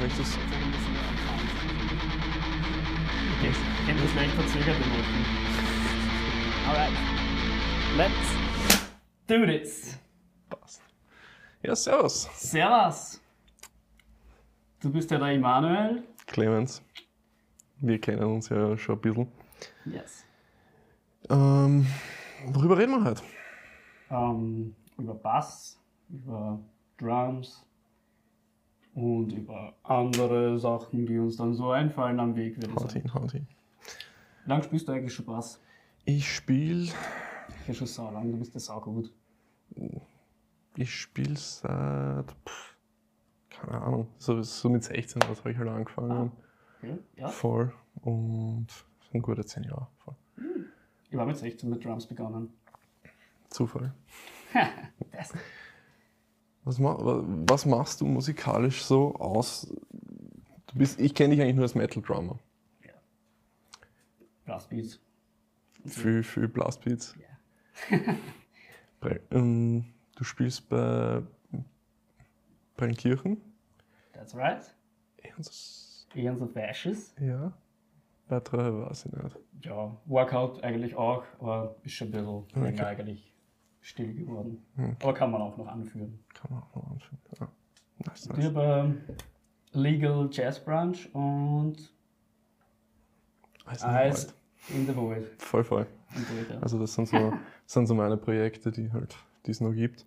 Möchtest du? Okay, ich kenne das leicht verzögerte Noten. Alright. Let's do this. Passt. Ja, servus. Servus. Du bist ja der Immanuel. Clemens. Wir kennen uns ja schon ein bisschen. Yes. Ähm, worüber reden wir heute? Ähm, über Bass, über Drums und über andere Sachen, die uns dann so einfallen am Weg. ich Haut hin, haut hin. Wie lange spielst du eigentlich schon Bass? Ich spiele Ja, schon so lang, du bist ja saugut. ich spiel seit, pff, keine Ahnung, so, so mit 16 oder so habe ich halt angefangen. Okay. Ja, Voll. Und sind gute 10 Jahre. Voll. ich war mit 16 mit Drums begonnen. Zufall. Das. Was, ma wa- was machst du musikalisch so aus? Du bist, ich kenne dich eigentlich nur als Metal Drummer. Blastbeats. Für, für Blastbeats. Ja. Ähm, du spielst bei, bei den Kirchen. That's right. Eons- Eons of Ashes. Ja. Weitere weiß ich nicht. Ja, Workout eigentlich auch, aber ist schon ein bisschen länger Okay. eigentlich still geworden. Okay. Aber kann man auch noch anführen. Kann man auch noch anfangen. Ja. Nice, Ich nice. habe Legal Jazz Branch und Eyes in the Void. Voll, voll. So weiter. Also das sind so, sind so meine Projekte, die halt, die es noch gibt.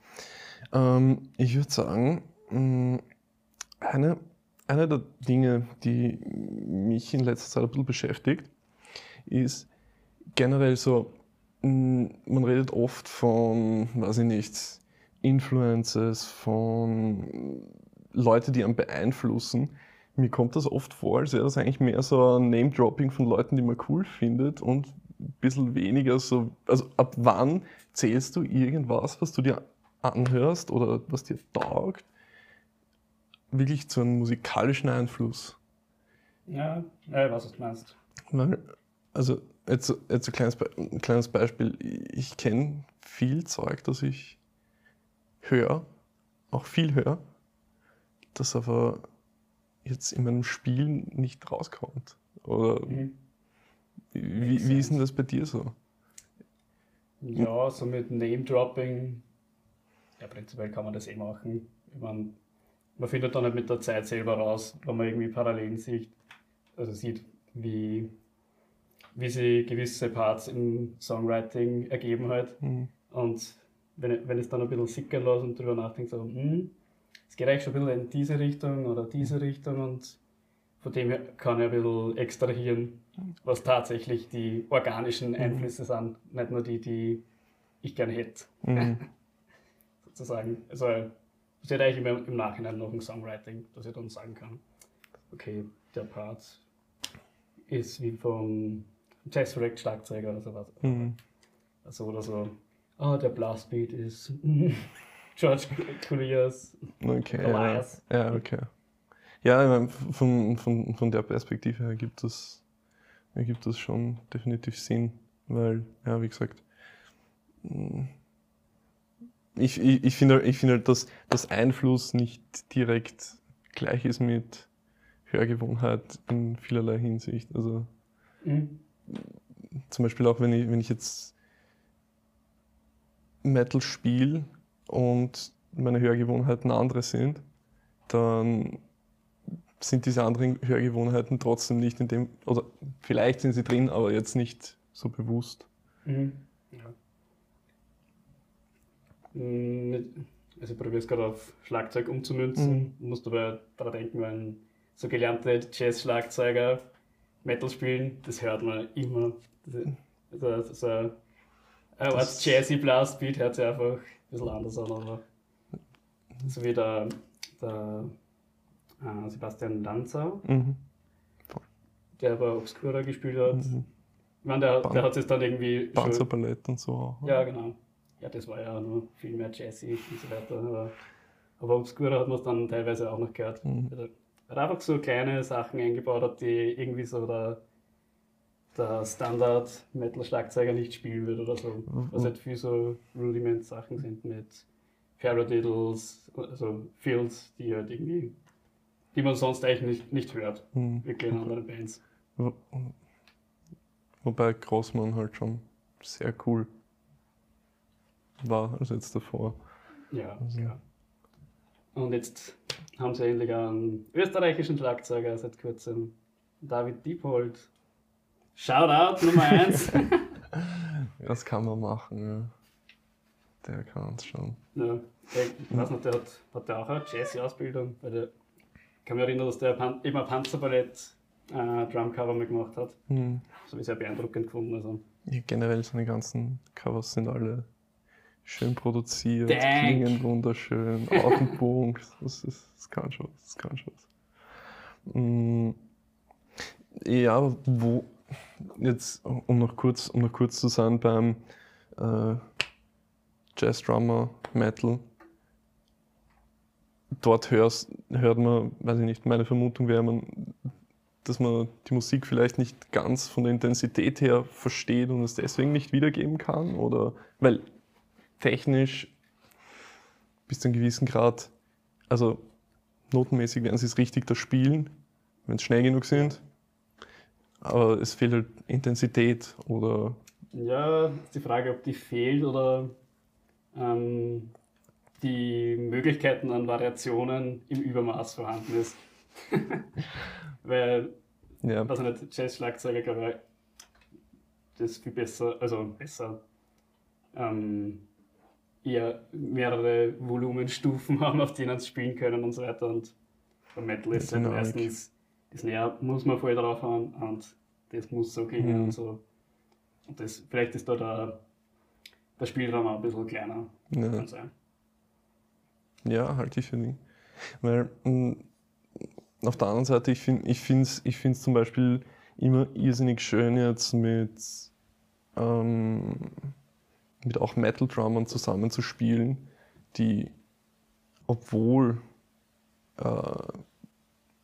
Ähm, ich würde sagen, mh, eine, eine der Dinge, die mich in letzter Zeit ein bisschen beschäftigt, ist generell so, mh, man redet oft von, weiß ich nicht, Influences, von Leute, die einen beeinflussen. Mir kommt das oft vor, als wäre das eigentlich mehr so ein Name-Dropping von Leuten, die man cool findet und ein bisschen weniger so. Also, ab wann zählst du irgendwas, was du dir anhörst oder was dir taugt, wirklich zu einem musikalischen Einfluss? Ja, weiß, was du meinst. Weil, also, jetzt, jetzt ein, kleines, ein kleines Beispiel. Ich kenne viel Zeug, das ich höre, auch viel höre, das aber jetzt in meinem Spiel nicht rauskommt. Oder Mhm. wie, wie ist denn das bei dir so? Ja, so mit Name-Dropping, ja, prinzipiell kann man das eh machen. Ich mein, man findet dann halt mit der Zeit selber raus, wenn man irgendwie Parallelen sieht, also sieht, wie, wie sie gewisse Parts im Songwriting ergeben halt. Hm. Und wenn, ich- wenn ich es dann ein bisschen sickern lasse und drüber nachdenke, so, hm, es geht eigentlich schon ein bisschen in diese Richtung oder diese Richtung und von dem her kann ich ein bisschen extrahieren, was tatsächlich die organischen Einflüsse sind, nicht nur die, die ich gerne hätte, Mhm. sozusagen. Also passiert eigentlich immer im Nachhinein noch ein Songwriting, dass ich dann sagen kann, okay, der Part ist wie vom Tesseract Schlagzeuger oder sowas. Mhm. So oder so. Ah, der Blastbeat ist George Couliers. Okay. Ja, ja, okay. Ja, von, von, von der Perspektive her gibt das, ergibt das schon definitiv Sinn, weil, ja, wie gesagt, mh, ich, ich, ich finde, ich finde, halt, dass, dass Einfluss nicht direkt gleich ist mit Hörgewohnheit in vielerlei Hinsicht. Also Mhm. zum Beispiel auch, wenn ich, wenn ich jetzt Metal spiele und meine Hörgewohnheiten andere sind, dann sind diese anderen Hörgewohnheiten trotzdem nicht in dem, oder vielleicht sind sie drin, aber jetzt nicht so bewusst. Mhm. Ja. Mm, Also ich probiere es gerade auf Schlagzeug umzumünzen. Musst aber daran denken, wenn so gelernte Jazz-Schlagzeuger Metal spielen, das hört man immer. Das, also, so ein ein Art Jazzy Blastbeat hört sich einfach ein bisschen anders an, aber so wie der, der äh, Sebastian Lanza, Mhm. der bei Obscura gespielt hat. Mhm. Ich meine, der, der hat es dann irgendwie Panzerballett und so. auch, Ja, genau. Ja, das war ja nur viel mehr Jazzy und so weiter. Aber, aber Obscura hat man es dann teilweise auch noch gehört. Mhm. Also, hat einfach so kleine Sachen eingebaut hat, die irgendwie so der, der Standard-Metal-Schlagzeuger nicht spielen würde oder so. Was halt viel so Rudiment-Sachen sind mit Paradiddles, also Fills, die halt irgendwie die man sonst eigentlich nicht, nicht hört, Mhm. wirklich in anderen Bands. Wo- Wobei Grossmann halt schon sehr cool war als jetzt davor. Ja, Also- klar. Und jetzt haben sie endlich einen österreichischen Schlagzeuger seit kurzem, David Diepold. Shoutout Nummer 1. Das kann man machen, ja. Der kann es schon. ja, ich weiß nicht, der hat, hat der auch eine Jazz-Ausbildung? Ich kann mich erinnern, dass der Pan immer Panzerballett äh, Drumcover mal gemacht hat. Hm. Das habe ich sehr beeindruckend gefunden. Also. Ja, generell seine ganzen Covers sind alle schön produziert, Dank. klingen wunderschön, auf den Punkt. Das, ist, das kann schon was, das kann schon was. Mm, Ja, aber wo, jetzt, um noch kurz, um noch kurz zu sein beim äh, Jazz Drummer, Metal, dort hörst, hört man, weiß ich nicht, meine Vermutung wäre, man, dass man die Musik vielleicht nicht ganz von der Intensität her versteht und es deswegen nicht wiedergeben kann? Oder weil technisch bis zu einem gewissen Grad, also notenmäßig werden sie es richtig da spielen, wenn es schnell genug sind. Aber es fehlt halt Intensität oder Ja, ist die Frage, ob die fehlt oder ähm, die Möglichkeiten an Variationen im Übermaß vorhanden ist. Weil, ja, also nicht, Jazz-Schlagzeuger, glaube ich, das viel besser, also besser, ähm, eher mehrere Volumenstufen haben, auf denen sie spielen können und so weiter. Und beim Metal ist halt Dynamik. meistens, das Snare muss man voll drauf haben und das muss so klingen Mhm. und so. Und das, vielleicht ist da der, der Spielraum auch ein bisschen kleiner. ja. Kann sein. Ja, halte ich für Ding. Weil mh, auf der anderen Seite, ich finde es ich find's, ich find's zum Beispiel immer irrsinnig schön jetzt mit, ähm, mit auch Metal-Drummern zusammenzuspielen, die, obwohl äh,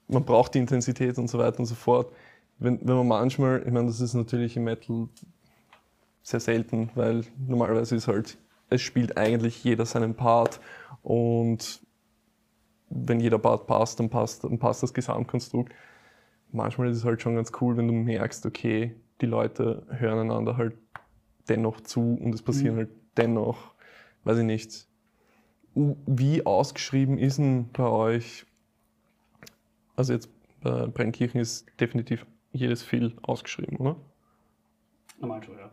man braucht die Intensität und so weiter und so fort, wenn, wenn man manchmal, ich meine, das ist natürlich im Metal sehr selten, weil normalerweise ist halt, es spielt eigentlich jeder seinen Part und wenn jeder Part passt, dann passt, dann passt das Gesamtkonstrukt. Manchmal ist es halt schon ganz cool, wenn du merkst, okay, die Leute hören einander halt dennoch zu und es passieren Mhm. halt dennoch, weiß ich nicht. Wie ausgeschrieben ist denn bei euch, also jetzt bei Brennkirchen ist definitiv jedes Fill ausgeschrieben, oder? Normal schon, ja.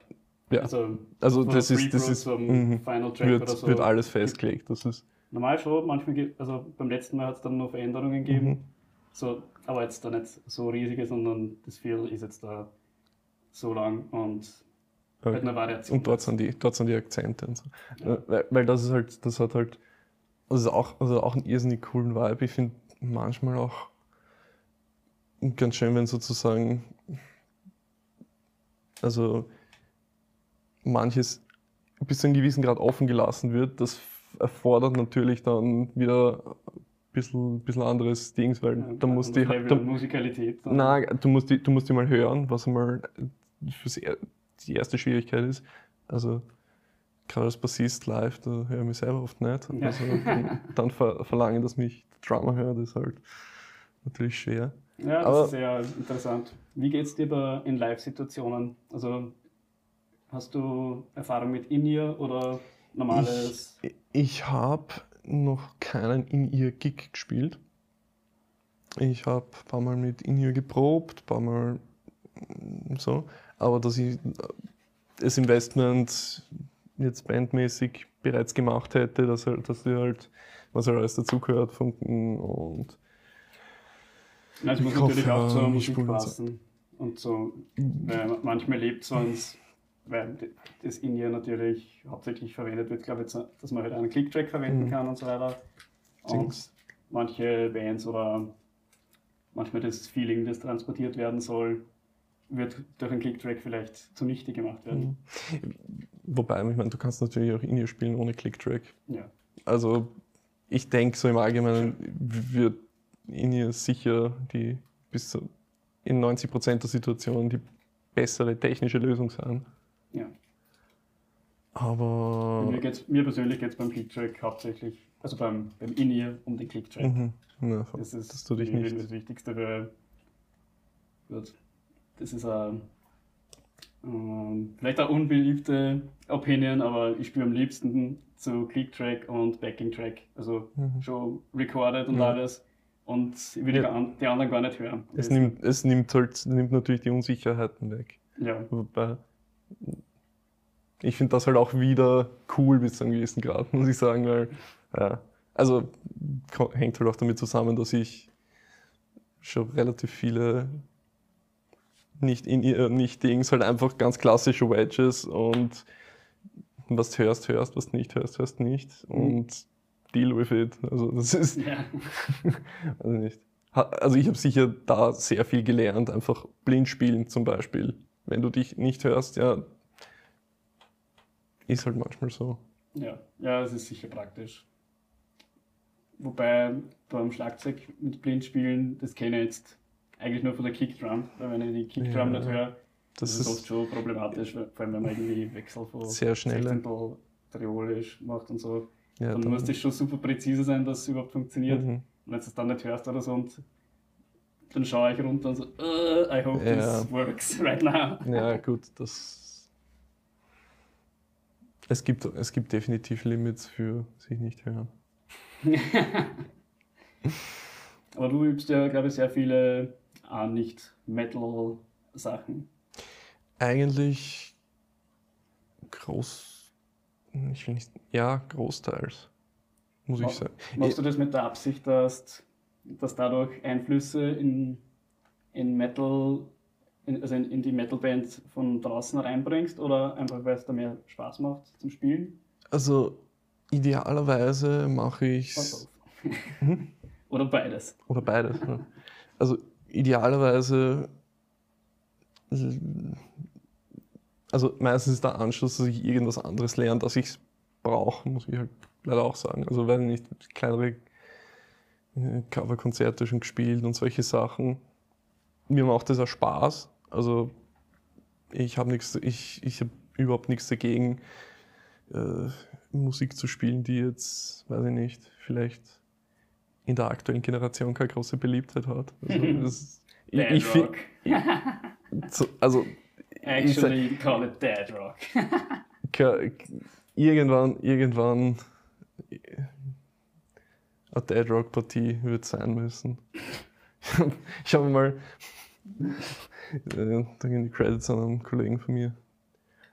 Ja. Also, Also das ist, das ist Track wird, oder so. wird alles festgelegt. Das ist Normal schon, manchmal, gibt- also beim letzten Mal hat es dann noch Veränderungen gegeben. Mhm. So, aber jetzt da nicht so riesige, sondern das Feel ist jetzt da so lang und halt eine Variation. Und dort sind die, dort sind die Akzente und so. Ja. Äh, Weil, weil das ist halt, das hat halt, das ist auch, also auch einen irrsinnig coolen Vibe. Ich finde manchmal auch ganz schön, wenn sozusagen, also manches bis zu einem gewissen Grad offen gelassen wird. Das erfordert natürlich dann wieder ein bisschen, bisschen anderes Dings, weil Ja, da muss die, an Musikalität. dann. Nein, du musst, die, du musst die mal hören, was einmal fürs, die erste Schwierigkeit ist. Also, gerade als Bassist live, da höre ich mich selber oft nicht. Ja. Also, dann, dann ver, verlangen, dass mich der Drummer hört, ist halt natürlich schwer. Ja, das Aber- ist sehr interessant. Wie geht es dir da in Live-Situationen? Also hast du Erfahrung mit In-Ear oder normales? Ich, ich habe noch keinen In-Ear-Gig gespielt. Ich habe ein paar Mal mit In-Ear geprobt, ein paar Mal mm, so. Aber dass ich äh, das Investment jetzt bandmäßig bereits gemacht hätte, dass, halt, dass ich halt, was halt alles dazugehört, Funken und Ja, es muss Ich natürlich auch zur ja, Musik Spulen und so. passen. Und so, weil manchmal lebt es uns, weil das In-Ear natürlich hauptsächlich verwendet wird, glaube ich, dass man halt einen Click-Track verwenden Mhm. kann und so weiter. Und Dings. manche Bands oder manchmal das Feeling, das transportiert werden soll, wird durch einen Click-Track vielleicht zunichte gemacht werden. Wobei, ich meine, du kannst natürlich auch In-Ear spielen ohne Click-Track. Ja. Also ich denke so im Allgemeinen wird In-Ear sicher die bis in 90 Prozent der Situationen die bessere technische Lösung sein. Ja. Aber. Mir, geht's, mir persönlich geht es beim Click-Track hauptsächlich, also beim, beim In-Ear um den Click-Track. Mhm. Ja, Das ist du dich irgendwie nicht. das Wichtigste, weil gut, das ist eine ähm, vielleicht eine unbeliebte Opinion, aber ich spiele am liebsten zu Click-Track und Backing-Track, also Mhm. schon recorded und Ja. alles und ich will die, Ja. die anderen gar nicht hören. Es nimmt, es nimmt halt nimmt natürlich die Unsicherheiten weg. ja, Wobei, ich finde das halt auch wieder cool bis zu einem gewissen Grad, muss ich sagen, weil, ja, also hängt halt auch damit zusammen, dass ich schon relativ viele nicht in ihr, nicht Dings, halt einfach ganz klassische Wedges und was du hörst, hörst, was du nicht hörst, hörst nicht und deal with it. Also das ist, ja. also nicht. Also ich habe sicher da sehr viel gelernt, einfach blind spielen zum Beispiel. Wenn du dich nicht hörst, ja, ist halt manchmal so. Ja, ja, das ist sicher praktisch. Wobei beim Schlagzeug mit Blindspielen, das kenne ich jetzt eigentlich nur von der Kickdrum, weil wenn ich die Kickdrum Ja, nicht höre, das, Das ist oft schon problematisch, vor allem wenn man irgendwie Wechsel von sehr schnell. Sechzehntel triolisch macht und so. Ja, dann dann- muss das schon super präzise sein, dass es überhaupt funktioniert. Mhm. Und wenn du es dann nicht hörst oder so und dann schaue ich runter und so, uh, I hope Ja. this works right now. Ja, gut, das. Es gibt, es gibt definitiv Limits für sich nicht hören. Aber du übst ja, glaube ich, sehr viele äh, Nicht-Metal-Sachen. Eigentlich groß. Ich will nicht. Ja, großteils. Muss ich Ma- sagen. Machst du das mit der Absicht, dass, dass dadurch Einflüsse in, in Metal, in, also in, in die Metal-Band von draußen reinbringst oder einfach weil es da mehr Spaß macht zum Spielen? Also, idealerweise mache ich auf? oder beides? Oder beides. Ja. Also idealerweise, also meistens ist der Anschluss, dass ich irgendwas anderes lerne, dass ich es brauche, muss ich halt leider auch sagen. Also wenn nicht kleinere äh, Coverkonzerte schon gespielt und solche Sachen. Mir macht das auch Spaß. Also ich habe nichts, ich, ich habe überhaupt nichts dagegen, äh, Musik zu spielen, die jetzt, weiß ich nicht, vielleicht in der aktuellen Generation keine große Beliebtheit hat. Also, das, ich, Dead ich find- Also ich sag- Actually, call it Dead Rock. irgendwann, irgendwann äh, eine Dead Rock Partie wird sein müssen. ich habe mal, äh, da gehen die Credits an einen Kollegen von mir,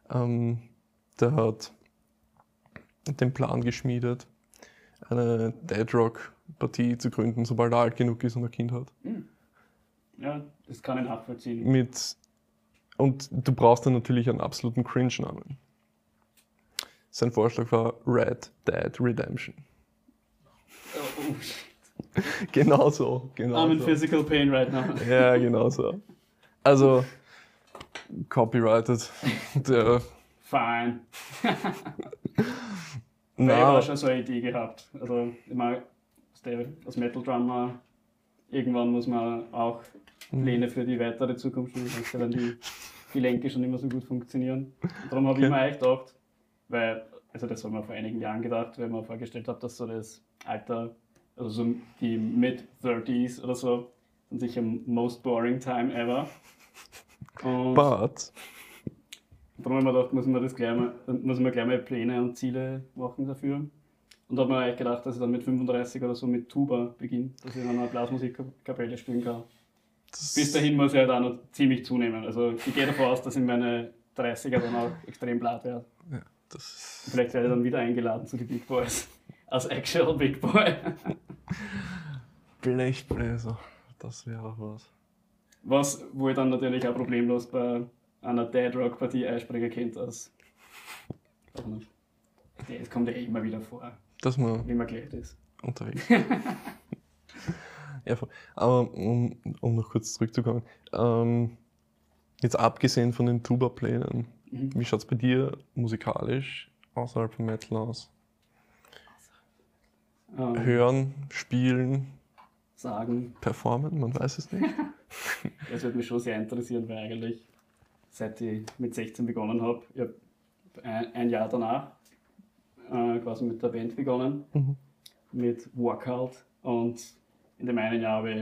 ähm, der hat den Plan geschmiedet, eine Dead Rock Partie zu gründen, sobald er alt genug ist und ein Kind hat. Ja, das kann ich nachvollziehen. Mit, und du brauchst dann natürlich einen absoluten Cringe-Namen. Sein Vorschlag war Red Dead Redemption. Oh, oh, shit. Genau so. Genau I'm in so. physical pain right now. Ja, genau so. Also, copyrighted. Der, Fine. Weil ich habe na, schon so eine Idee gehabt. Also, ich meine, als Metal Drummer, irgendwann muss man auch. Pläne für die weitere Zukunft stellen, sonst werden die Gelenke schon immer so gut funktionieren. Und darum habe Okay. ich mir eigentlich gedacht, weil, also das haben wir vor einigen Jahren gedacht, weil man vorgestellt hat, dass so das Alter, also so die Mid-30s oder so, sind sicher most boring time ever. Und but, Darum haben wir gedacht, müssen wir, das gleich mal, müssen wir gleich mal Pläne und Ziele machen dafür. Und da habe mir eigentlich gedacht, dass ich dann mit 35 oder so mit Tuba beginne, dass ich dann eine Blasmusikkapelle spielen kann. Das, Bis dahin muss ich halt auch noch ziemlich zunehmen. Also ich gehe davon aus, dass in meine 30er dann auch extrem blatt werde. das, Vielleicht werde ich dann wieder eingeladen zu den Big Boys. Als actual Big Boy. Blechbläser, das wäre auch was. Was, wo ich dann natürlich auch problemlos bei einer Dead Rock Partie einspringen könnte, als. Das kommt ja eh immer wieder vor, Dass man wie man gleich ist. unterwegs ja, aber um, um noch kurz zurückzukommen, ähm, jetzt abgesehen von den Tuba-Plänen, Mhm. wie schaut es bei dir musikalisch außerhalb von Metal aus? Ähm, Hören, spielen, sagen, performen, man weiß es nicht. das würde mich schon sehr interessieren, weil eigentlich seit ich mit 16 begonnen habe, ich habe ein, ein Jahr danach äh, quasi mit der Band begonnen, Mhm. mit Workout. Und in dem einen Jahr habe ich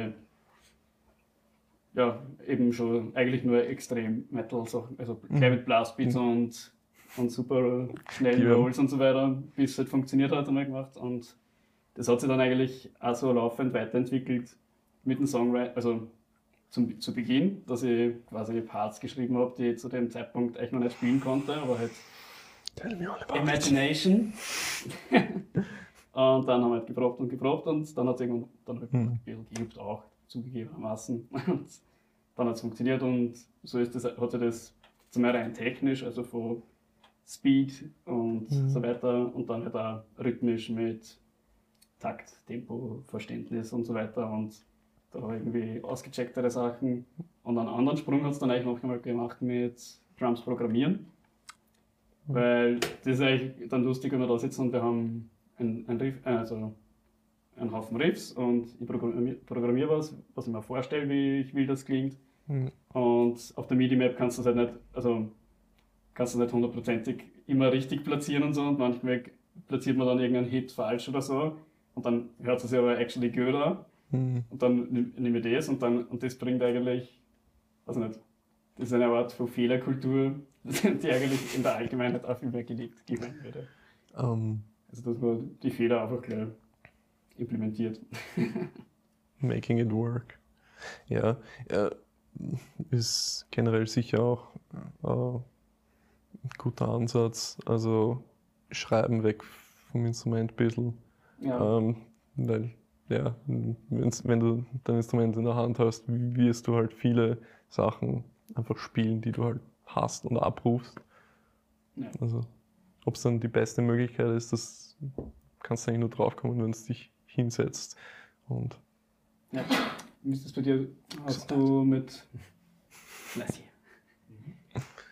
ja, eben schon eigentlich nur extrem Metal, so, also gleich mit Blastbeats und, und super schnellen Ja. Rolls und so weiter, bis es halt funktioniert hat, einmal gemacht. Und das hat sich dann eigentlich auch so laufend weiterentwickelt mit dem Songwriting, also zum, zu Beginn, dass ich quasi Parts geschrieben habe, die ich zu dem Zeitpunkt echt noch nicht spielen konnte, aber halt Tell me all about it. Imagination. und dann haben wir halt geprobt und geprobt und dann hat es irgendwann dann halt Mhm. geübt auch, zugegebenermaßen. Und dann hat es funktioniert und so ist das, hat sich das zum einen rein technisch, also von Speed und Mhm. so weiter und dann halt auch rhythmisch mit Takt, Tempo, Verständnis und so weiter und da irgendwie ausgechecktere Sachen. Und einen anderen Sprung hat es dann eigentlich noch einmal gemacht mit Drums programmieren. Weil das ist eigentlich dann lustig, wenn wir da sitzen und wir haben ein, ein Riff, äh, also einen Haufen Riffs und ich programmiere programmier was, was ich mir vorstelle, wie ich will, das klingt. Mhm. Und auf der MIDI-Map kannst du es halt nicht, also kannst du es nicht hundertprozentig immer richtig platzieren und so und manchmal platziert man dann irgendeinen Hit falsch oder so und dann hört es sich aber actually gut an Mhm. und dann nehme ich das und dann und das bringt eigentlich, also nicht, das ist eine Art von Fehlerkultur, die eigentlich in der Allgemeinheit auch viel mehr gelebt geben würde. Ähm, Also dass man die Fehler einfach gleich implementiert. making it work. Ja, ja, ist generell sicher auch äh, ein guter Ansatz. Also schreiben weg vom Instrument ein bisschen. Ja, Ähm, weil, ja, wenn du dein Instrument in der Hand hast, wirst du halt viele Sachen einfach spielen, die du halt hast und abrufst. Ja. Also, ob es dann die beste Möglichkeit ist, das kannst du eigentlich nur draufkommen, wenn es dich hinsetzt. Und ja. Wie ist das bei dir? Hast du mit.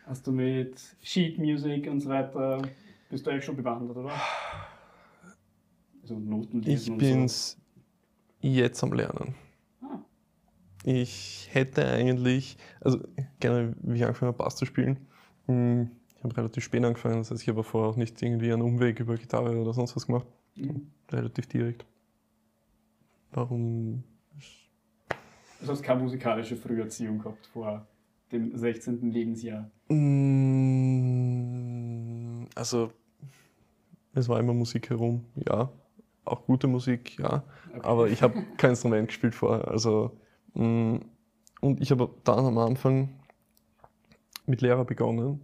Hast du mit Sheet Music und so weiter, bist du eigentlich schon bewandert, oder? Also Noten ich lesen und bin's jetzt am Lernen. Ah. Ich hätte eigentlich, also gerne, wie ich angefangen habe, Bass zu spielen. hm, Ich habe relativ spät angefangen, das heißt, ich habe vorher auch nicht irgendwie einen Umweg über Gitarre oder sonst was gemacht. Mhm. Relativ direkt. Warum? Du hast keine musikalische Früherziehung gehabt vor dem 16. Lebensjahr. Mm, Also, es war immer Musik herum, ja. Auch gute Musik, ja. Okay. Aber ich habe kein Instrument gespielt vorher. Also, mm, und ich habe dann am Anfang mit Lehrer begonnen,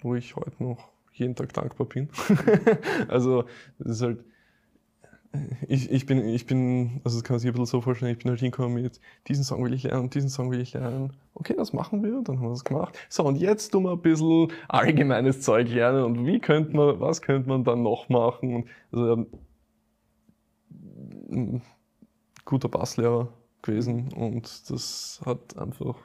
wo ich heute noch jeden Tag dankbar bin. also, das ist halt. Ich, ich, bin, ich bin, also das kann man sich ein bisschen so vorstellen, ich bin halt hingekommen mit, diesen Song will ich lernen, diesen Song will ich lernen. Okay, das machen wir, dann haben wir das gemacht. So, und jetzt tun wir ein bisschen allgemeines Zeug lernen und wie könnte man, was könnte man dann noch machen? Und, also, ein guter Basslehrer gewesen und das hat einfach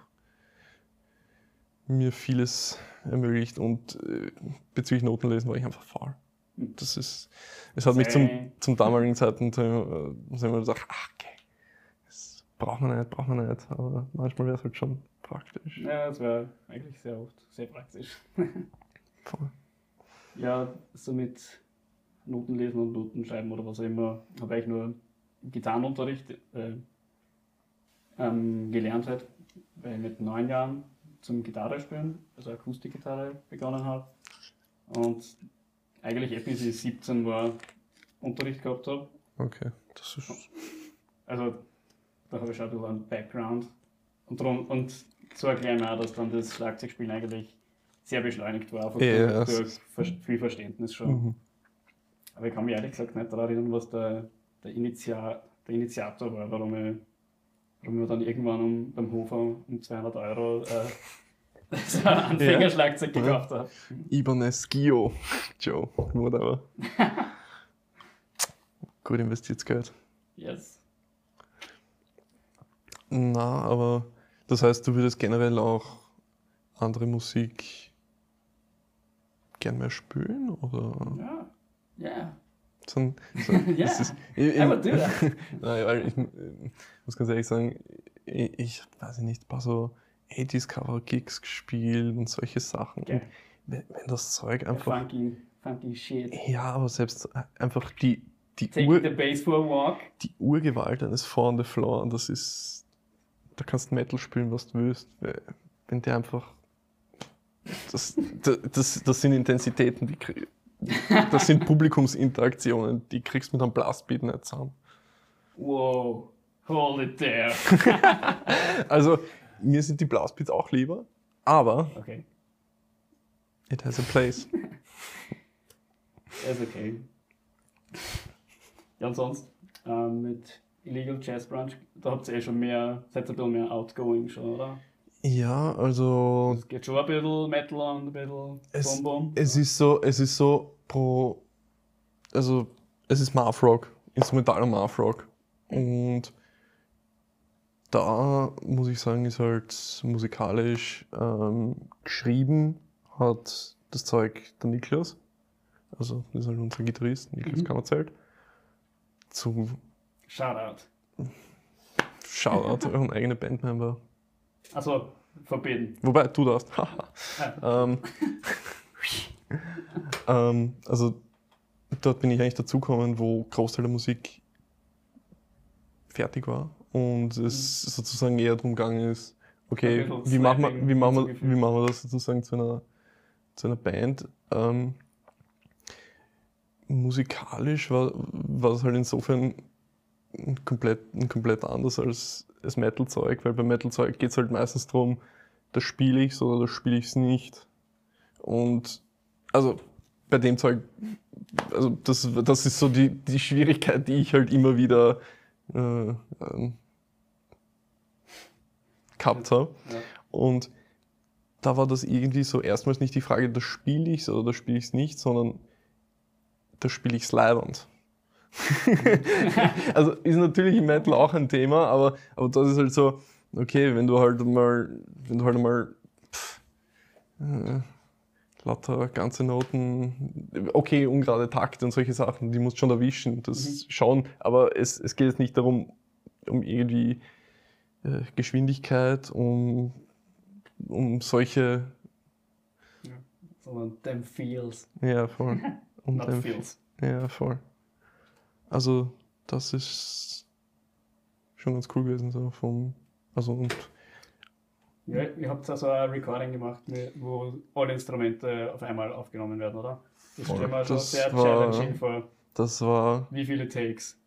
mir vieles ermöglicht und äh, bezüglich Notenlesen war ich einfach faul. Das ist, es hat mich zum, zum damaligen Zeitpunkt äh, mir gedacht, ach, okay, das braucht man nicht, braucht man nicht, aber manchmal wäre es halt schon praktisch. Ja, das wäre eigentlich sehr oft sehr praktisch. Voll. Ja, so mit Notenlesen und Notenschreiben oder was auch immer, habe ich nur Gitarrenunterricht äh, ähm, gelernt halt, weil mit neun Jahren zum Gitarre spielen, also Akustikgitarre begonnen habe. Und eigentlich erst bis ich 17 war, Unterricht gehabt habe. Okay, das ist, Also da habe ich schon ein bisschen einen Background. Und, drum, und so erkläre ich mir auch, dass dann das Schlagzeugspielen eigentlich sehr beschleunigt war, einfach Ja, durch, viel Verständnis schon. mhm. Aber ich kann mich ehrlich gesagt nicht daran erinnern, was der, der, Initiat, der Initiator war, warum ich, ich mir dann irgendwann um, beim Hofer um 200 Euro äh, so ein Anfängerschlagzeug Ja. gekauft habe. Ibanez Gio, Joe, whatever. Gut investiertes Geld. Yes. Na, aber das heißt, du würdest generell auch andere Musik gern mehr spielen? Oder? Ja. Ja. So, so, Ja. das ist- ich, ich, I would do that. Nein, weil ich äh, muss ganz ehrlich sagen, ich, ich weiß nicht, ein paar so 80s Cover Gigs gespielt und solche Sachen. Geil. wenn, wenn das Zeug einfach. Funky, funky shit. Ja, aber selbst äh, einfach die, die, Taking Ur, the bass for a walk. die Urgewalt eines Four on the Floor, das ist. Da kannst du Metal spielen, was du willst. weil- Wenn der einfach. Das, das, das, das sind Intensitäten, die. Das sind Publikumsinteraktionen, die kriegst du mit einem Blastbeat nicht zusammen. Wow. Hold it there. Also, mir sind die Blastbeats auch lieber, aber Okay, it has a place. ist okay. Ja, und sonst ähm, mit Illegal Jazz Brunch, da habt ihr eh schon mehr, seid ihr ein bisschen mehr outgoing schon, oder? Ja, also Es geht schon ein bisschen Metal und ein bisschen Es- Bum Bum. es ist so, es ist so pro, also es ist Math Rock, instrumentaler Math Rock und da muss ich sagen, ist halt musikalisch ähm, geschrieben hat das Zeug der Niklas, also das ist halt unser Gitarrist, Niklas Mhm. Kammerzelt. Zu Shoutout. Shoutout euren eigenen Bandmember. Also, verbieten. Wobei, du darfst. Ähm, ähm, also dort bin ich eigentlich dazugekommen, wo Großteil der Musik fertig war und es sozusagen eher darum gegangen ist, okay, wie machen, wir, wie, machen wir, wie machen wir das sozusagen zu einer, zu einer Band? Ähm, musikalisch war, war es halt insofern komplett, komplett anders als das Metal-Zeug, weil bei Metal-Zeug geht es halt meistens darum, das spiele ich oder das spiele ich es nicht. Und also bei dem Zeug, also das, das ist so die, die Schwierigkeit, die ich halt immer wieder äh, ähm, gehabt habe. Ja. Und da war das irgendwie so erstmals nicht die Frage, das spiele ich oder das spiele ich es nicht, sondern das spiele ich es leibend. also ist natürlich im Metal auch ein Thema, aber, aber das ist halt so, okay, wenn du halt mal, wenn du halt mal pff, äh, lauter ganze Noten, okay, ungerade Takte und solche Sachen, die musst du schon erwischen, das schon, aber es, es geht jetzt nicht darum, um irgendwie äh, Geschwindigkeit, um, um solche, Sondern them feels, ja, voll. Um not den- feels. Ja, voll. Also, das ist schon ganz cool gewesen, so vom, also und Ja, ihr habt also ein Recording gemacht, wo alle Instrumente auf einmal aufgenommen werden, oder? Das stelle mir schon sehr challenging vor. das war Wie viele Takes?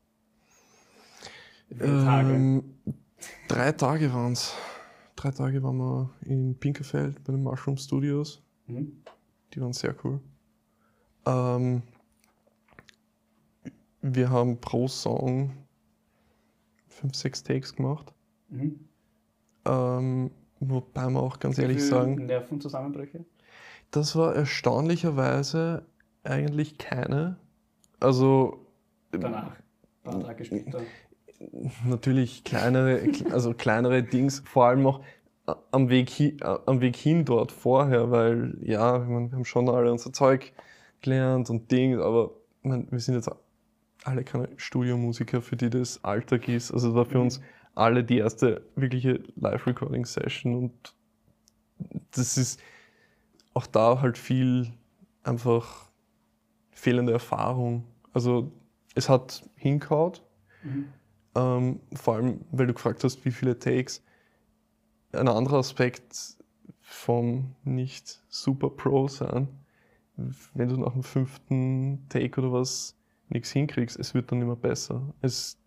Wie viele Tage? ähm, drei Tage waren es. Drei Tage waren wir in Pinkerfeld bei den Mushroom Studios. Mhm. Die waren sehr cool. Ähm, wir haben pro Song fünf, sechs Takes gemacht. Mhm. Ähm, wobei wir auch ganz ehrlich sagen, Nervenzusammenbrüche? das war erstaunlicherweise eigentlich keine. Also Danach. Ein paar Tage später. natürlich kleinere, also kleinere Dings, vor allem auch am Weg, hi, am Weg hin dort vorher, weil ja, wir haben schon alle unser Zeug gelernt und Ding, aber ich mein, wir sind jetzt alle keine Studiomusiker, für die das Alltag ist. Also es war für Mhm. uns alle die erste wirkliche Live-Recording-Session und das ist auch da halt viel einfach fehlende Erfahrung. Also es hat hinkaut, Mhm. ähm, vor allem, weil du gefragt hast, wie viele Takes. Ein anderer Aspekt vom nicht super Pro sein, wenn du nach dem fünften Take oder was nichts hinkriegst, es wird dann immer besser. Es,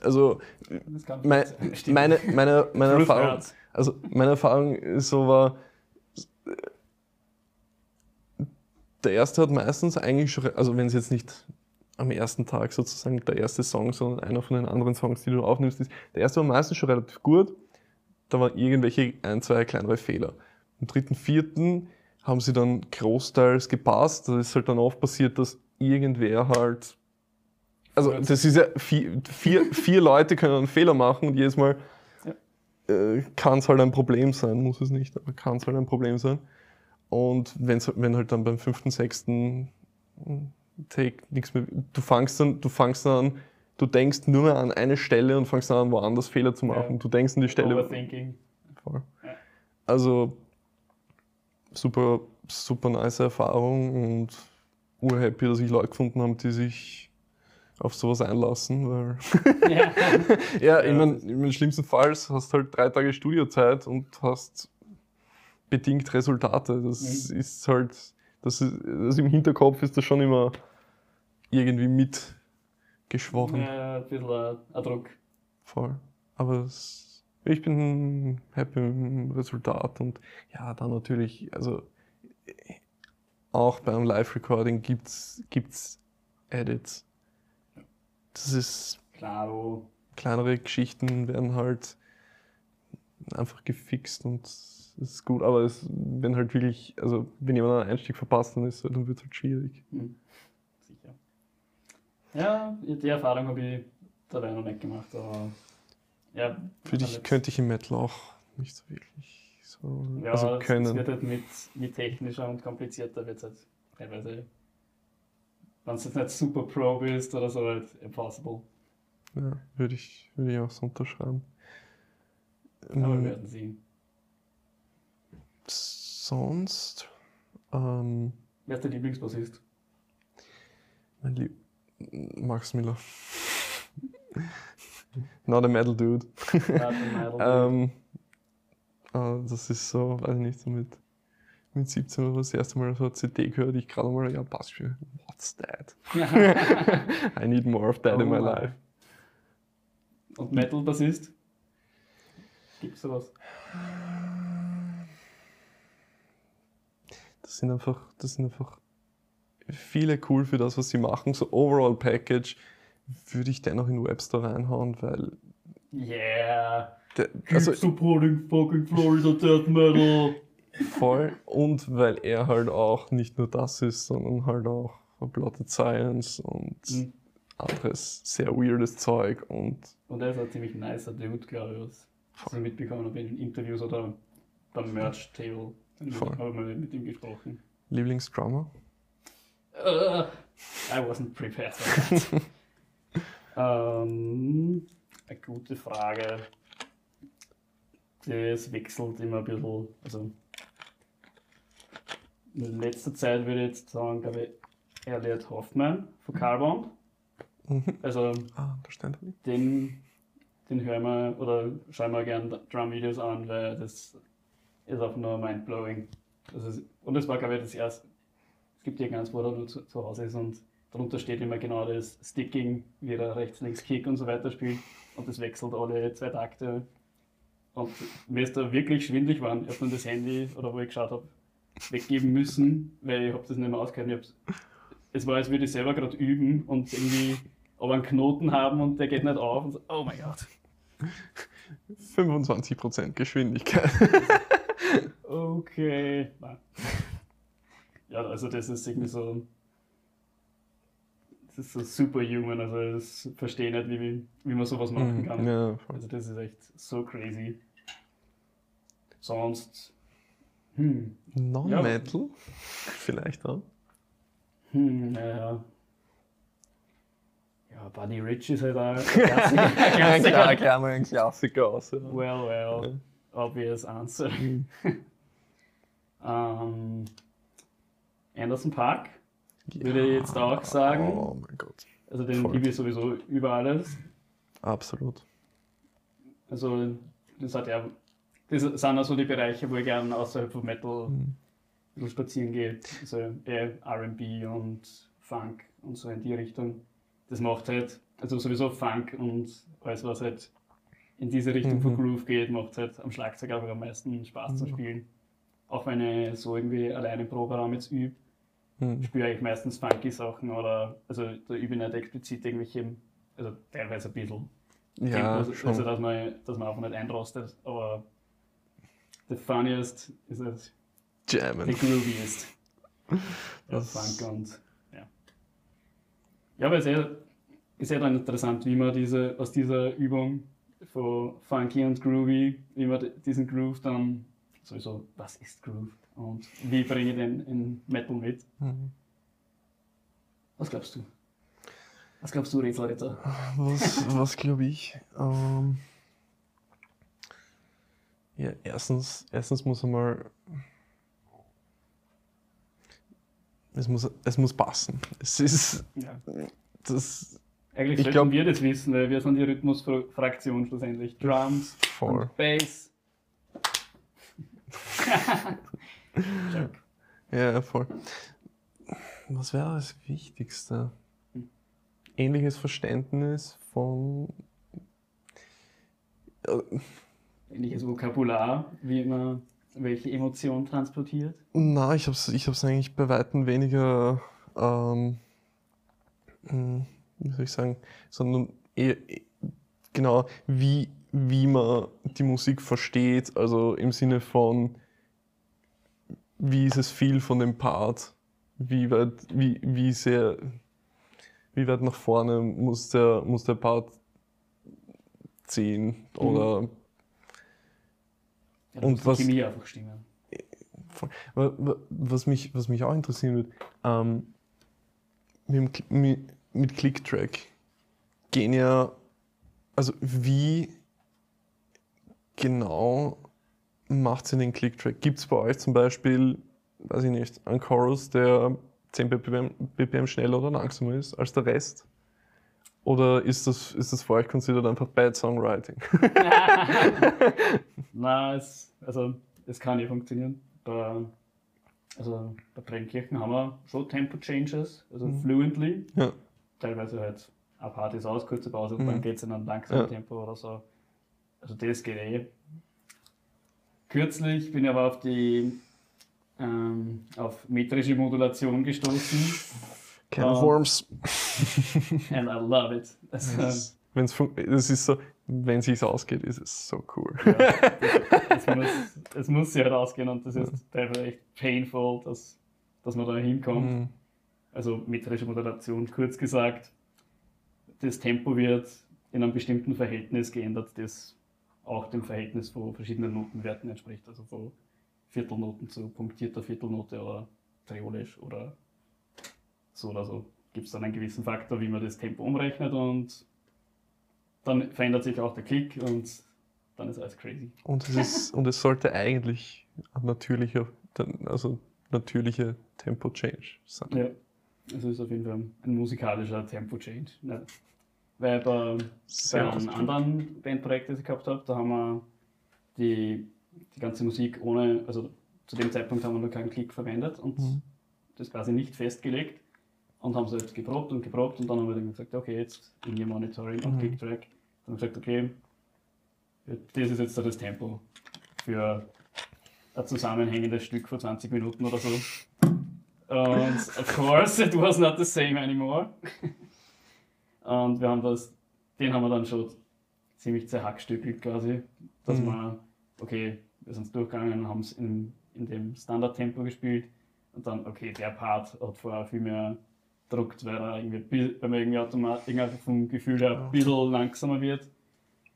also Das kann mein, meine, meine, meine Erfahrung, also meine Erfahrung ist so war, der erste hat meistens eigentlich schon, also wenn es jetzt nicht am ersten Tag sozusagen der erste Song, sondern einer von den anderen Songs, die du aufnimmst, ist, der erste war meistens schon relativ gut. Da waren irgendwelche ein, zwei kleinere Fehler. Im dritten, vierten haben sie dann großteils gepasst. Das ist halt dann oft passiert, dass irgendwer halt also das ist ja vier, vier, vier Leute können einen Fehler machen und jedes Mal äh, kann es halt ein Problem sein, muss es nicht, aber kann es halt ein Problem sein. Und wenn's, wenn halt dann beim fünften, sechsten Take nichts mehr, du fangst dann, du fangst dann an, du denkst nur mehr an eine Stelle und fangst dann an, woanders Fehler zu machen. Ja. Du denkst an die Stelle. Overthinking. Voll. Ja. Also super, super nice Erfahrung und urhappy, dass ich Leute gefunden habe, die sich auf sowas einlassen, weil Ja. ja, ich meine, das im schlimmsten Fall hast du halt drei Tage Studiozeit und hast bedingt Resultate. Das Mhm. ist halt, das, ist, das im Hinterkopf ist das schon immer irgendwie mitgeschworen. Ja, ein bisschen ein, ein Druck. Voll. Aber es, ich bin happy mit dem Resultat und ja, dann natürlich, also äh, auch beim Live-Recording gibt's, gibt's Edits. Das ist, Klaro. kleinere Geschichten werden halt einfach gefixt und es ist gut, aber es, wenn halt wirklich, also wenn jemand einen Einstieg verpasst, dann ist dann wird es halt schwierig. Hm. Sicher. Ja, die Erfahrung habe ich dabei noch nicht gemacht, aber ja. Für dich könnte ich im Metal auch nicht so wirklich so, ja, also es- Es können. wird halt mit, mit technischer und komplizierter wird es halt teilweise, wenn du jetzt nicht super Pro bist oder so, halt impossible. Ja, würde ich, würde ich auch so unterschreiben. Aber wir Ähm, werden sehen. sonst, ähm, Wer ist der Lieblingsbassist? mein Lieb Max Miller. Not a metal dude. Martin Meidl. ähm, äh, das ist so, weiß ich nicht, so mit, mit 17 oder was, das erste Mal so eine CD gehört, ich gerade mal, ja, Bass für, what's that? I need more of that in my Oh. life. Und Metal-Bassist? Gibt's sowas? Das sind einfach, das sind einfach viele cool für das, was sie machen. So Overall Package würde ich dennoch in Webster reinhauen, weil Yeah! der, also supporting fucking Florida Death Metal! voll und weil er halt auch nicht nur das ist, sondern halt auch Plotted Science und Mhm. anderes sehr weirdes Zeug und Und er ist ein ziemlich nicer Dude, glaube ich, was was ich mitbekommen habe in Interviews oder beim Merch-Table. Voll. Habe mal mit ihm gesprochen. Lieblingsdrummer. Uh, I wasn't prepared for that. ähm, eine gute Frage. Das wechselt immer ein bisschen. Also in letzter Zeit würde ich jetzt sagen, glaube ich, Elliot Hoffman von Carbon. Mhm. Also Ah, den, den hören wir oder schauen wir gerne Drum-Videos an, weil das ist auch nur mindblowing. Das und es war, glaube ich, das erste. Es gibt irgendeins, wo er nur zu, zu Hause ist und darunter steht immer genau das Sticking, wie er rechts, links Kick und so weiter spielt. Und das wechselt alle zwei Takte. Und mir ist da wirklich schwindlig geworden. Ich habe dann das Handy, oder wo ich geschaut habe, weggeben müssen, weil ich habe das nicht mehr hab's- Es war, als würde ich selber gerade üben und irgendwie aber einen Knoten haben und der geht nicht auf. Und so, oh mein Gott. 25% Geschwindigkeit. Okay. Ja, also das ist irgendwie so. Das ist so superhuman, also das verstehe ich nicht, wie, wie man sowas machen Mhm, kann. ja. Also das ist echt so crazy. Sonst. Hm. Non-Metal? Vielleicht auch. Hm, naja. Ja, Buddy Rich ist halt auch ein Klassiker. ein Klassiker. klar, ein Klassiker aus. Ja. Well, well. Obvious answer. ähm, Anderson Park, würde ich jetzt auch sagen. Oh mein Gott. also den voll. liebe ich sowieso über alles. Absolut. Also das hat ja, das sind auch so die Bereiche, wo ich gerne außerhalb von Metal Mhm. spazieren gehe. Also eher R&B und Funk und so in die Richtung. Das macht halt, also sowieso Funk und alles, was halt in diese Richtung von Mhm. Groove geht, macht halt am Schlagzeug einfach am meisten Spaß zu Mhm. spielen. Auch wenn ich so irgendwie allein im Proberaum jetzt übe, Mhm. spüre ich meistens funky Sachen oder, also da übe ich nicht explizit irgendwelche, also teilweise ein bisschen. Ja, also, schon. also dass man, dass man auch nicht einrostet, aber the funniest ist halt the Jammen. grooviest. Ja, Das- Funk und ja. Ja, aber es ist ja, ist ja dann interessant, wie man diese, aus dieser Übung von Funky und Groovy, wie man diesen Groove dann sowieso, was ist Groove und wie bringe ich den in Metal mit? Mhm. Was glaubst du? Was glaubst du, Rätselritter? Was, was glaube ich? Ähm, ja, erstens, erstens muss einmal es muss, es muss passen. Es ist. Ja. Das Eigentlich Ich sollten glaub- wir das wissen, weil wir sind die Rhythmusfraktion schlussendlich. Drums Bass. Ja, voll. Was wäre das Wichtigste? Ähnliches Verständnis von. äh, Ähnliches Vokabular, wie man welche Emotion transportiert. Na, ich habe es ich hab's eigentlich bei Weitem weniger, ähm, hm, wie soll ich sagen, sondern eher, eh- genau, wie, wie man die Musik versteht, also im Sinne von, wie ist es viel von dem Part, wie weit, wie, wie sehr, wie weit nach vorne muss der, muss der Part ziehen oder Ja, Und was- Chemie einfach stimmen. Was mich, was mich auch interessieren würde, ähm, mit, mit Clicktrack gehen ja, also wie genau macht ihr den Clicktrack? Gibt es bei euch zum Beispiel, weiß ich nicht, einen Chorus, der 10 BPM, BPM schneller oder langsamer ist als der Rest? Oder ist das, ist das für euch considered einfach Bad Songwriting? Na, es, also es kann nicht funktionieren. Bei, also bei Tränkirchen haben wir schon Tempo-Changes, also Mhm. fluently. Ja. Teilweise halt ein Part ist aus, kurze Pause und Mhm. dann geht es in ein langsames Ja. Tempo oder so. Also das geht eh. Kürzlich bin ich aber auf die ähm, auf metrische Modulation gestoßen Can of Worms. and I love it. Also, Das, wenn's fun- das ist so, wenn es ausgeht, ist es so cool. Ja, es, muss, es muss ja rausgehen und das ist teilweise echt painful, dass, dass man da hinkommt. Mhm. Also metrische Moderation, kurz gesagt, das Tempo wird in einem bestimmten Verhältnis geändert, das auch dem Verhältnis von verschiedenen Notenwerten entspricht, also von Viertelnoten zu punktierter Viertelnote oder triolisch oder so oder so. Gibt es dann einen gewissen Faktor, wie man das Tempo umrechnet und dann verändert sich auch der Klick und dann ist alles crazy. Und, es ist, und es sollte eigentlich ein natürlicher, also natürliche Tempo-Change sein. Ja, es ist auf jeden Fall ein musikalischer Tempo-Change. Ja. Weil bei, einem anderen Bandprojekt, das ich gehabt habe, da haben wir die, die ganze Musik ohne, also zu dem Zeitpunkt haben wir noch keinen Klick verwendet und Mhm. das quasi nicht festgelegt und haben es halt geprobt und geprobt und dann haben wir dann gesagt, okay, jetzt in ihr Monitoring und Mhm. Click-Track. Dann haben wir gesagt, okay, das ist jetzt das Tempo für ein zusammenhängendes Stück von 20 Minuten oder so. Und of course, it was not the same anymore. Und wir haben das, den haben wir dann schon ziemlich zerhackstückelt quasi, dass Mhm. wir, okay, wir sind durchgegangen, haben es in, in dem Standardtempo gespielt und dann, okay, der Part hat vorher viel mehr druckt, weil er irgendwie, weil man irgendwie automatisch vom Gefühl her ein bisschen langsamer wird.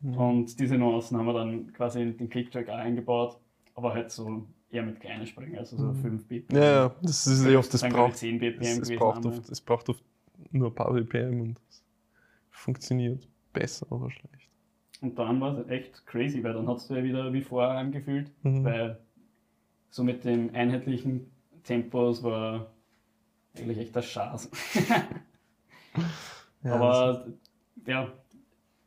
Mhm. Und diese Nuancen haben wir dann quasi in den Clicktrack auch eingebaut, aber halt so eher mit kleinen Sprüngen, also so Mhm. 5 BPM. Ja, ja, das ist eh oft, das braucht, 10 BPM es, es, braucht oft, es braucht oft nur ein paar BPM und funktioniert besser oder schlecht. Und dann war es echt crazy, weil dann hat es ja wieder wie vorher angefühlt, Mhm. weil so mit dem einheitlichen Tempo, es war eigentlich echt der Schatz. Ja, Aber ja,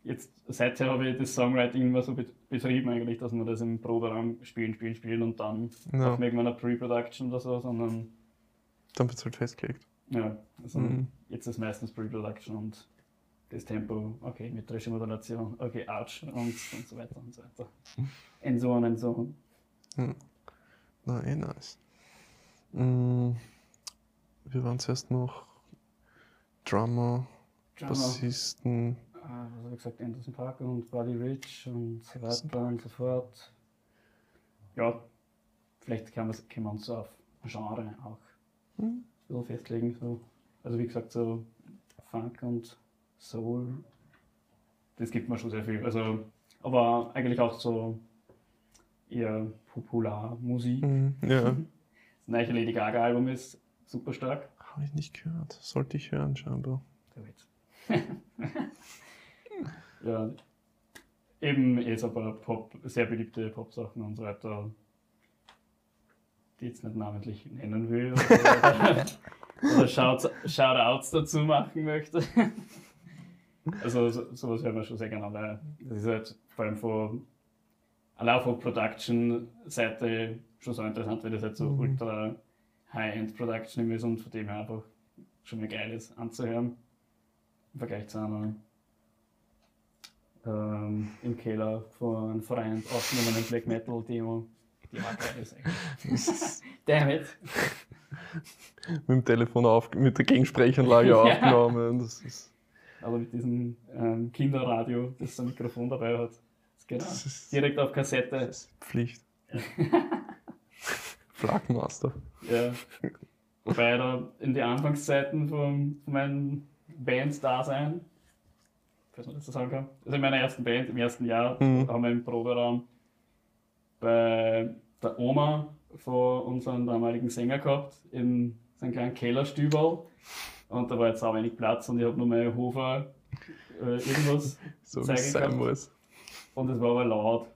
jetzt seither habe ich das Songwriting immer so bet- betrieben eigentlich, dass wir das im Proberaum spielen, spielen, spielen und dann Ja. auf irgendeiner Pre-Production oder so, sondern dann wird es halt festgelegt. ja, also Mhm. jetzt ist meistens Pre-Production und das Tempo, okay, metrische Modulation, okay, Arch und, und so weiter und so weiter. And so on and so on. Na, eh nice. Mm, Wir waren zuerst noch Drummer, Drummer, Bassisten. ah, was habe ich gesagt, Anderson Parker und Buddy Rich und so weiter und so fort. Ja, vielleicht kann, man, kann man uns so auf Genre auch Hm. bisschen festlegen. So. Also wie gesagt, so Funk und Soul, das gibt mir schon sehr viel. Also, aber eigentlich auch so eher Popularmusik. Mhm, Ja, Das neue Lady Gaga Album ist super stark. habe ich nicht gehört. Sollte ich hören, scheinbar. ja, eben jetzt aber Pop, sehr beliebte Pop-Sachen und so weiter. die jetzt nicht namentlich nennen will oder, oder Shout, Shoutouts dazu machen möchte. Also so, sowas hören wir schon sehr gerne weil das ist halt vor allem von allein von Production-Seite schon so interessant, weil das halt so Mhm. ultra High-End-Production ist und von dem her einfach schon mal geil ist anzuhören. Im Vergleich zu einer ähm, im Keller von einem Freund aufgenommenen Black Metal Demo, die auch geil ist eigentlich. Damn it! Mit dem Telefon auf, mit der Gegensprechanlage Ja. aufgenommen. Das ist, Aber mit diesem ähm, Kinderradio, das ein Mikrofon dabei hat. Das geht das ist, Direkt auf Kassette. das ist Pflicht. Flagmaster. Ja. Wobei da in die Anfangszeiten von, von meinen Bands-Dasein, falls man das so sagen kann, also in meiner ersten Band im ersten Jahr Mhm. haben wir im Proberaum bei der Oma von unserem damaligen Sänger gehabt, in so einem kleinen Kellerstübel. Und da war jetzt auch wenig Platz und ich habe nur meine Hofer äh, irgendwas So Zeigen sein kann. muss. und es war aber laut.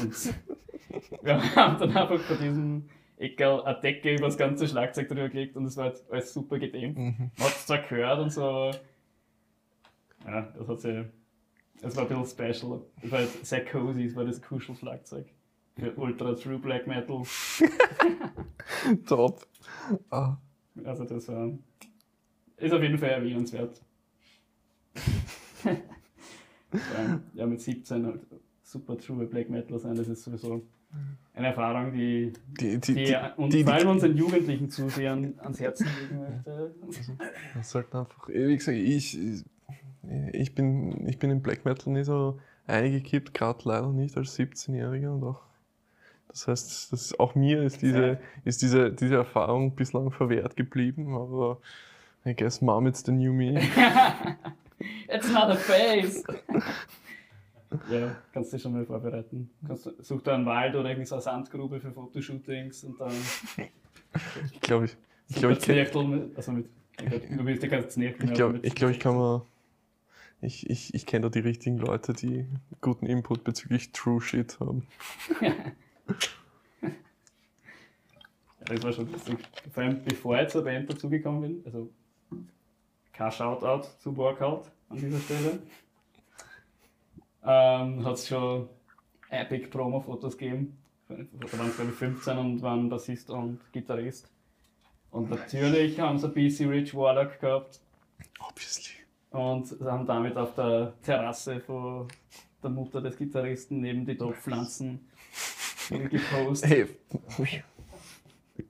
Und wir haben dann einfach von diesem Eckerl eine Decke über das ganze Schlagzeug drüber gelegt und es war jetzt alles super gedämmt. Mhm. Man hat es zwar gehört und so, aber ja, das hat sich, es war ein bisschen special. Es war halt sehr cozy, es war das Kuschelschlagzeug. Für Ultra True Black Metal. Top. Ah, Also das war, ist auf jeden Fall erwähnenswert. Ja, mit 17 halt super True Black Metal sein, das ist sowieso eine Erfahrung, die, die, die, die, und die- vor allem unseren jugendlichen Zusehern ans Herzen legen möchte. Man sollte einfach, wie gesagt, ich, ich, bin, ich bin im Black Metal nicht so eingekippt, gerade leider nicht als 17-Jähriger und auch, das heißt, das, auch mir ist diese, ist diese, diese Erfahrung bislang verwehrt geblieben, aber I guess mom it's the new me. It's not a face! ja, kannst du dich schon mal vorbereiten. Kannst, such da einen Wald oder irgendeine so eine Sandgrube für Fotoshootings und dann Ich glaube, ich, ich, super glaub, ich, mit, also mit, du willst dir kein Zirkel ich, glaub, ich, glaub, ich kann mal, ich, ich, ich kenne da die richtigen Leute, die guten Input bezüglich True Shit haben. Ja, das war schon lustig. Vor allem bevor ich zur Band dazugekommen bin, also kein Shoutout zu Workout an dieser Stelle, ähm, hat es schon Epic Promo-Fotos gegeben. Da waren glaube ich 15 und waren Bassist und Gitarrist. Und natürlich haben sie ein BC Rich Warlock gehabt Obviously. und haben damit auf der Terrasse von der Mutter des Gitarristen neben die Topfpflanzen gepostet. Hey,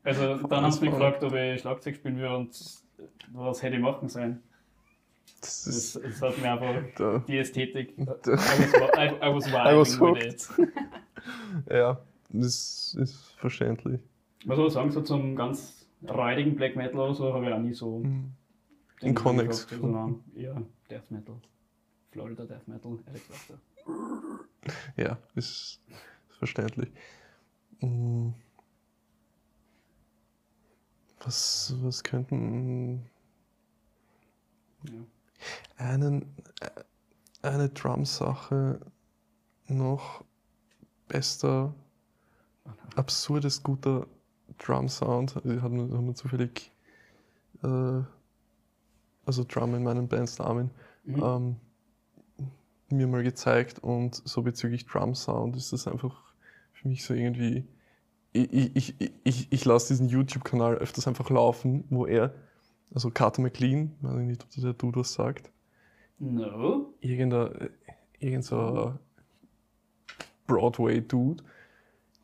Also dann haben sie mich gefragt, ob ich Schlagzeug spielen will und was hätte ich machen sollen. das Das, ist, das hat mir einfach da, die Ästhetik. I da, was, I, I was vibing I was with it. ja, das ist verständlich. Was soll ich sagen, so zum ganz räudigen Black Metal oder so habe ich auch nie so Mhm. In Connex sondern eher Death Metal. Florida Death Metal, gesagt. Ja, ist, ist verständlich. Mm. Was, was könnten Ja. einen, eine Drum-Sache noch bester, absurdes guter Drum-Sound, also man, hat man zufällig, äh, also Drum in meinen Bands-Namen, Mhm. ähm, mir mal gezeigt und so bezüglich Drum Sound ist das einfach für mich so irgendwie. Ich, ich, ich, ich, lasse diesen YouTube-Kanal öfters einfach laufen, wo er, also Carter McLean, weiß ich nicht, ob der Dude was sagt, No. irgendein, irgend so Broadway-Dude,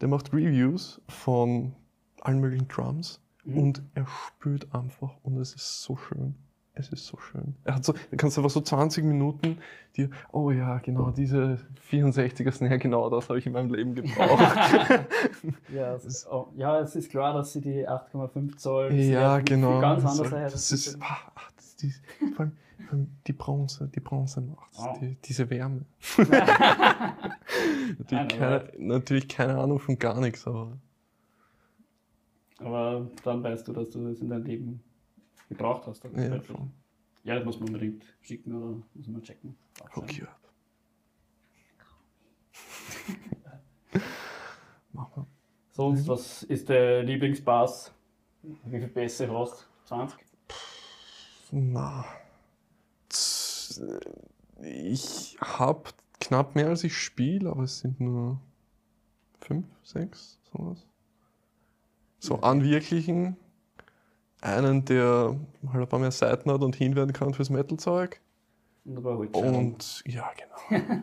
der macht Reviews von allen möglichen Drums Mhm. und er spürt einfach und es ist so schön. Es ist so schön. Er hat so, du kannst einfach so 20 Minuten dir, oh ja, genau, diese 64er Snare, genau das habe ich in meinem Leben gebraucht. Ja, es ist, oh, ja, es ist klar, dass sie die 8,5 Zoll ja, genau. ganz das, anders das, daher. ist, ah, ach, das, die, vor, allem, die Bronze, die Bronze macht Oh. die, diese Wärme. Natürlich keine, natürlich keine Ahnung von gar nichts, aber Aber dann weißt du, dass du das in deinem Leben gebraucht hast. oder? ja, voll. Ja, das muss man unbedingt schicken oder muss man checken. Hook you up. Machen. Sonst, was ist der Lieblingsbass? Wie viel Bässe hast du? 20? Na. Ich habe knapp mehr als ich spiele, aber es sind nur fünf, sechs, sowas. So an wirklichen. Einen, der halt ein paar mehr Seiten hat und hinwerden kann fürs Metal-Zeug. Und ein paar Holzscheiben. Und ja, genau.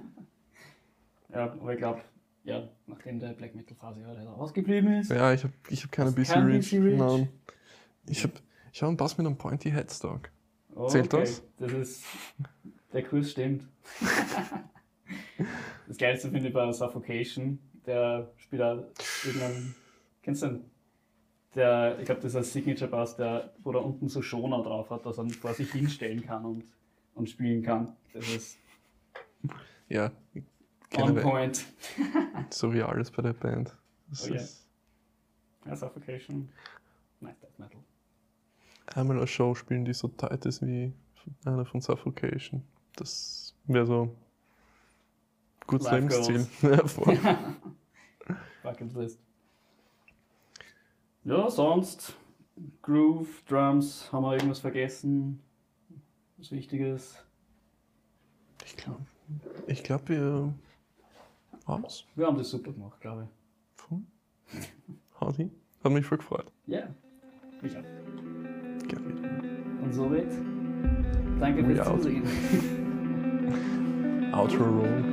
Ja, aber ich glaube, ja, nachdem der Black Metal Phase ja leider ausgeblieben ist. Ja, ich habe ich hab keine BC Reach. Nein. Ich habe ich hab einen Bass mit einem Pointy Headstock. Oh, Zählt das? Das ist. Der Kurs stimmt. das Geilste finde ich bei Suffocation. Der spielt auch irgendeinen. Kennst du den? Der, ich glaube, das ist ein Signature Bass, der, wo da unten so Schoner drauf hat, dass er vor sich hinstellen kann und, und spielen kann. Das ist Ja, on point. so wie alles bei der Band. Das Oh ja. ist Ja, Suffocation. Nice Death Metal. einmal eine Show spielen, die so tight ist wie eine von Suffocation. Das wäre so gutes Life Lebensziel. Ja, voll. Bucket List. Ja, sonst Groove, Drums, haben wir irgendwas vergessen? Was Wichtiges? Ich glaube, ich glaub, wir haben's. Wir haben das super gemacht, glaube Voll. Hadi. Hat mich voll gefreut. ich. Ja, ich auch. Gerne. Und somit, danke We fürs out. Zusehen. Outro Roll.